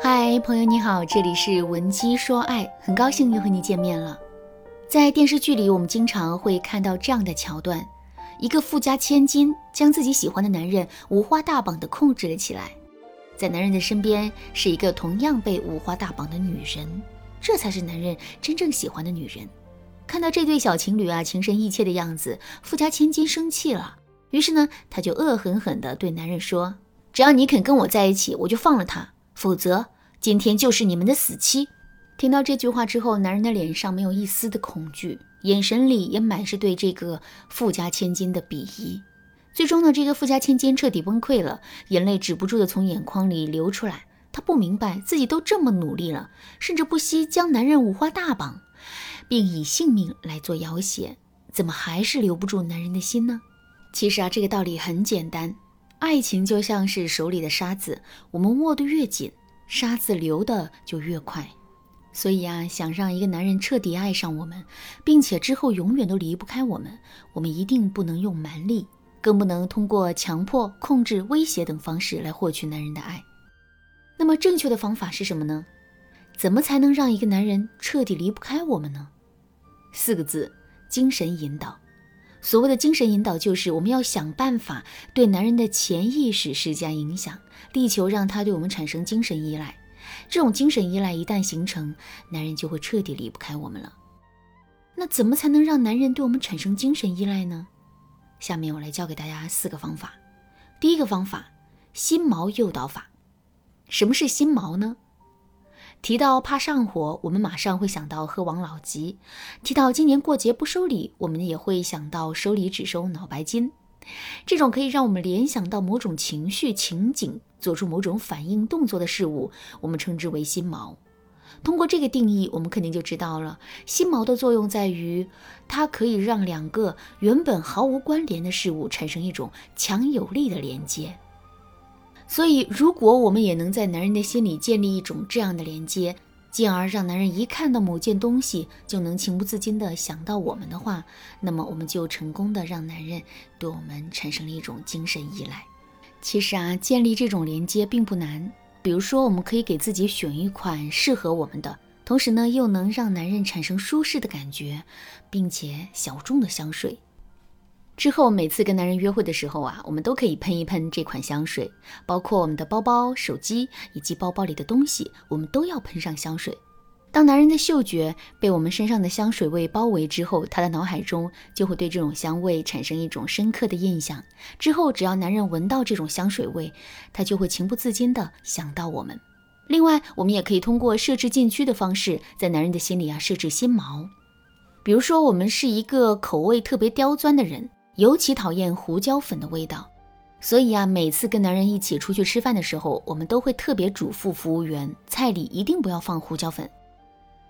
嗨，朋友你好，这里是文姬说爱，很高兴又和你见面了。在电视剧里，我们经常会看到这样的桥段：一个富家千金将自己喜欢的男人五花大绑地控制了起来，在男人的身边是一个同样被五花大绑的女人，这才是男人真正喜欢的女人。看到这对小情侣啊情深意切的样子，富家千金生气了，于是呢，他就恶狠狠地对男人说：“只要你肯跟我在一起，我就放了他。”否则，今天就是你们的死期。听到这句话之后，男人的脸上没有一丝的恐惧，眼神里也满是对这个富家千金的鄙夷。最终呢，这个富家千金彻底崩溃了，眼泪止不住的从眼眶里流出来。她不明白自己都这么努力了，甚至不惜将男人五花大绑，并以性命来做要挟，怎么还是留不住男人的心呢？其实啊，这个道理很简单。爱情就像是手里的沙子，我们握得越紧，沙子流的就越快。所以啊，想让一个男人彻底爱上我们，并且之后永远都离不开我们，我们一定不能用蛮力，更不能通过强迫、控制、威胁等方式来获取男人的爱。那么正确的方法是什么呢？怎么才能让一个男人彻底离不开我们呢？四个字：精神引导。所谓的精神引导，就是我们要想办法对男人的潜意识施加影响，力求让他对我们产生精神依赖。这种精神依赖一旦形成，男人就会彻底离不开我们了。那怎么才能让男人对我们产生精神依赖呢？下面我来教给大家四个方法。第一个方法，心锚诱导法。什么是心锚呢？提到怕上火，我们马上会想到喝王老吉；提到今年过节不收礼，我们也会想到收礼只收脑白金。这种可以让我们联想到某种情绪情景，做出某种反应动作的事物，我们称之为心锚。通过这个定义，我们肯定就知道了，心锚的作用在于，它可以让两个原本毫无关联的事物产生一种强有力的连接。所以，如果我们也能在男人的心里建立一种这样的连接，进而让男人一看到某件东西就能情不自禁地想到我们的话，那么我们就成功的让男人对我们产生了一种精神依赖。其实啊，建立这种连接并不难。比如说，我们可以给自己选一款适合我们的，同时呢又能让男人产生舒适的感觉，并且小众的香水。之后每次跟男人约会的时候啊，我们都可以喷一喷这款香水，包括我们的包包、手机以及包包里的东西，我们都要喷上香水。当男人的嗅觉被我们身上的香水味包围之后，他的脑海中就会对这种香味产生一种深刻的印象。之后只要男人闻到这种香水味，他就会情不自禁地想到我们。另外，我们也可以通过设置禁区的方式，在男人的心里啊设置心锚。比如说，我们是一个口味特别刁钻的人。尤其讨厌胡椒粉的味道，所以啊，每次跟男人一起出去吃饭的时候，我们都会特别嘱咐服务员，菜里一定不要放胡椒粉。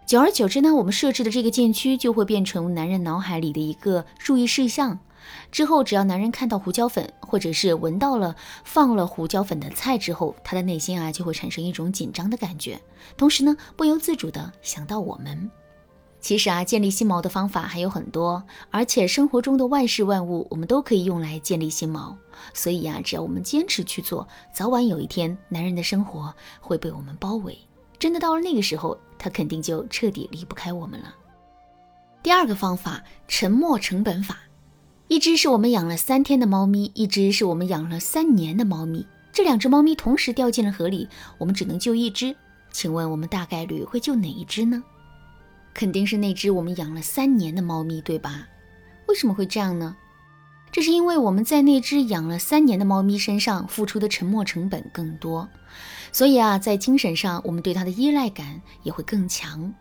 久而久之呢，我们设置的这个禁区就会变成男人脑海里的一个注意事项。之后，只要男人看到胡椒粉，或者是闻到了放了胡椒粉的菜之后，他的内心啊就会产生一种紧张的感觉，同时呢，不由自主的想到我们。其实啊，建立心锚的方法还有很多，而且生活中的万事万物，我们都可以用来建立心锚。所以呀，只要我们坚持去做，早晚有一天，男人的生活会被我们包围。真的到了那个时候，他肯定就彻底离不开我们了。第二个方法，沉没成本法。一只是我们养了三天的猫咪，一只是我们养了三年的猫咪。这两只猫咪同时掉进了河里，我们只能救一只。请问我们大概率会救哪一只呢？肯定是那只我们养了三年的猫咪，对吧？为什么会这样呢？这是因为我们在那只养了三年的猫咪身上付出的沉没成本更多，所以啊，在精神上我们对它的依赖感也会更强。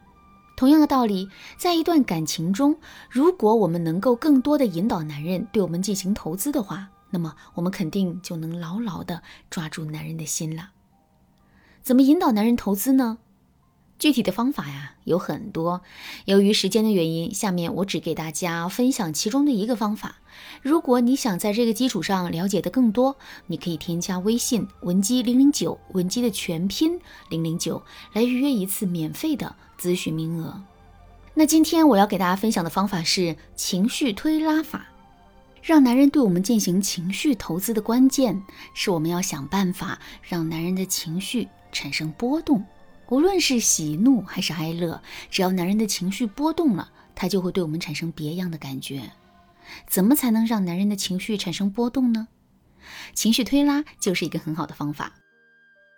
同样的道理，在一段感情中，如果我们能够更多的引导男人对我们进行投资的话，那么我们肯定就能牢牢的抓住男人的心了。怎么引导男人投资呢？具体的方法呀有很多，由于时间的原因，下面我只给大家分享其中的一个方法。如果你想在这个基础上了解的更多，你可以添加微信文姬零零九，文姬的全拼零零九，来预约一次免费的咨询名额。那今天我要给大家分享的方法是情绪推拉法。让男人对我们进行情绪投资的关键，是我们要想办法让男人的情绪产生波动。无论是喜怒还是哀乐，只要男人的情绪波动了，他就会对我们产生别样的感觉。怎么才能让男人的情绪产生波动呢？情绪推拉就是一个很好的方法。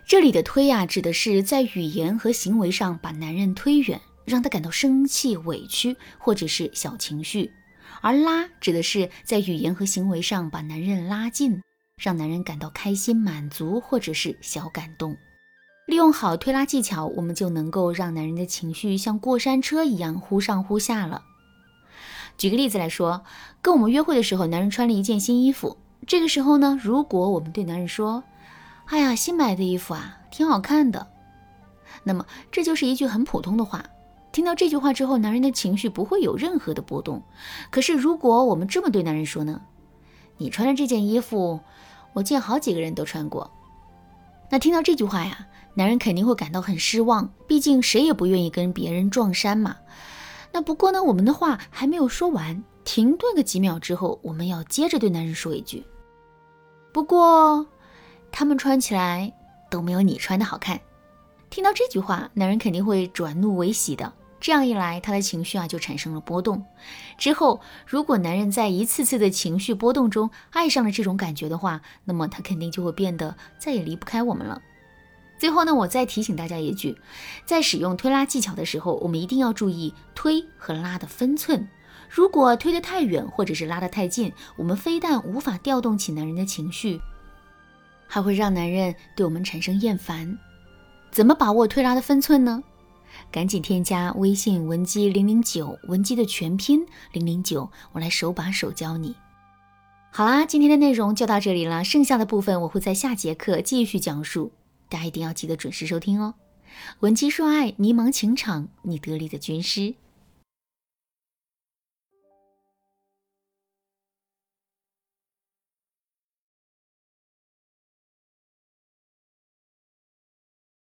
这里的推呀，指的是在语言和行为上把男人推远，让他感到生气、委屈或者是小情绪；而拉指的是在语言和行为上把男人拉近，让男人感到开心、满足或者是小感动。利用好推拉技巧，我们就能够让男人的情绪像过山车一样忽上忽下了。举个例子来说，跟我们约会的时候，男人穿了一件新衣服，这个时候呢，如果我们对男人说，哎呀，新买的衣服啊，挺好看的。那么这就是一句很普通的话。听到这句话之后，男人的情绪不会有任何的波动。可是如果我们这么对男人说呢？你穿的这件衣服，我见好几个人都穿过。那听到这句话呀，男人肯定会感到很失望。毕竟谁也不愿意跟别人撞衫嘛。那不过呢，我们的话还没有说完，停顿个几秒之后，我们要接着对男人说一句：不过。他们穿起来都没有你穿的好看。听到这句话，男人肯定会转怒为喜的。这样一来，他的情绪啊就产生了波动。之后，如果男人在一次次的情绪波动中爱上了这种感觉的话，那么他肯定就会变得再也离不开我们了。最后呢，我再提醒大家一句，在使用推拉技巧的时候，我们一定要注意推和拉的分寸。如果推得太远，或者是拉得太近，我们非但无法调动起男人的情绪。还会让男人对我们产生厌烦，怎么把握推拉的分寸呢？赶紧添加微信文姬零零九，文姬的全拼零零九，我来手把手教你。好啦，今天的内容就到这里了，剩下的部分我会在下节课继续讲述，大家一定要记得准时收听哦。文姬说爱，迷茫情场，你得力的军师。